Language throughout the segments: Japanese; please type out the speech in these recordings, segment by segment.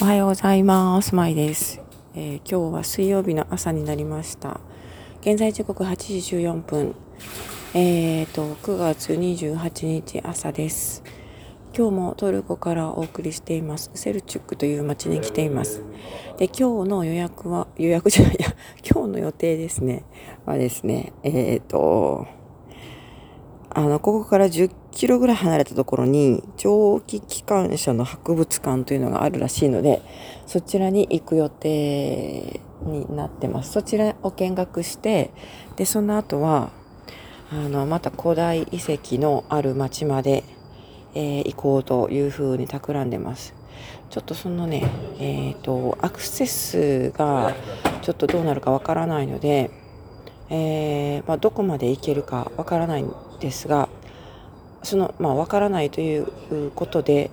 おはようございます。まいです、えー今日は水曜日の朝になりました。現在時刻8時14分。えーと、9月28日朝です。今日もトルコからお送りしています。セルチュックという町に来ています。で、今日の予約は、予約じゃないや、今日の予定ですね、はですね、えーと、あの、ここから10キロぐらい離れたところに、蒸気機関車の博物館というのがあるらしいので、そちらに行く予定になってます。そちらを見学して、で、その後は、あの、また古代遺跡のある町まで、えー行こうというふうに企んでます。ちょっとそのね、えっ、と、アクセスがちょっとどうなるかわからないので、えーまあ、どこまで行けるかわからないですが、その、まあ、わからないということで、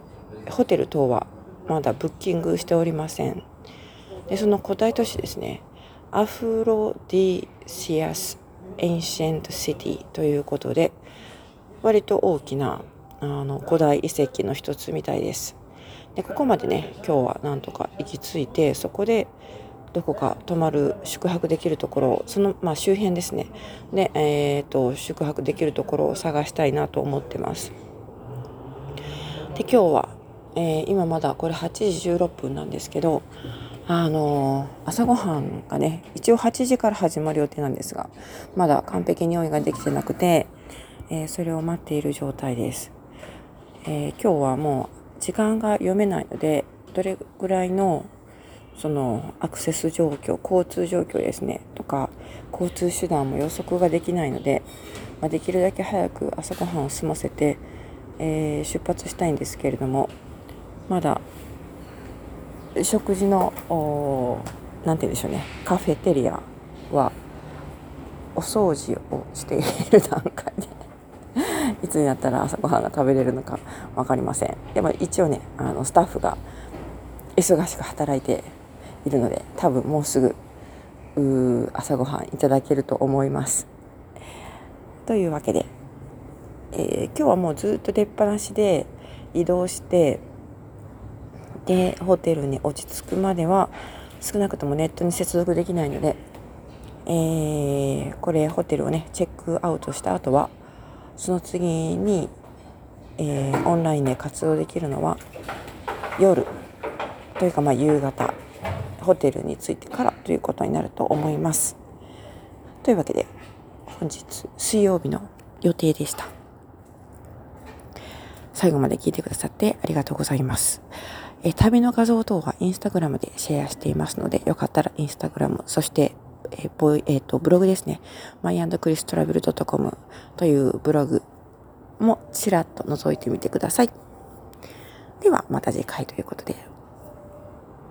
ホテル等はまだブッキングしておりません。で、その古代都市ですね、アフロディシアス Ancient City ということで、割と大きなあの古代遺跡の一つみたいです。で、ここまでね、今日はなんとか行き着いて、そこでどこか泊まる、宿泊できるところ、その、まあ、周辺ですね。で、えっ、と、宿泊できるところを探したいなと思ってます。で、今日は、えー今まだこれ8時16分なんですけど、あのー朝ごはんがね、一応8時から始まる予定なんですが、まだ完璧に用意ができてなくて、えーそれを待っている状態です。え今日はもう時間が読めないので、どれぐらいのそのアクセス状況、交通状況ですね、とか、交通手段も予測ができないので、まあ、できるだけ早く朝ごはんを済ませて、えー出発したいんですけれども、まだ食事の、おーなんて言うんでしょうね、カフェテリアはお掃除をしている段階で、いつになったら朝ごはんが食べれるのか分かりません。でも一応ね、あのスタッフが忙しく働いているので、多分もうすぐ朝ごはんいただけると思います。というわけで、えー今日はもうずっと出っ放しで移動して、で、ホテルに落ち着くまでは少なくともネットに接続できないので、えーこれホテルをね、チェックアウトした後は、その次に、えーオンラインで活動できるのは夜というかまあ夕方ホテルに着いてからということになると思います。というわけで本日水曜日の予定でした。最後まで聞いてくださってありがとうございます。え旅の画像等はインスタグラムでシェアしていますので、よかったらインスタグラム、そして、えーボイえーとブログですね、myandchristravel.com というブログもちらっと覗いてみてください。ではまた次回ということで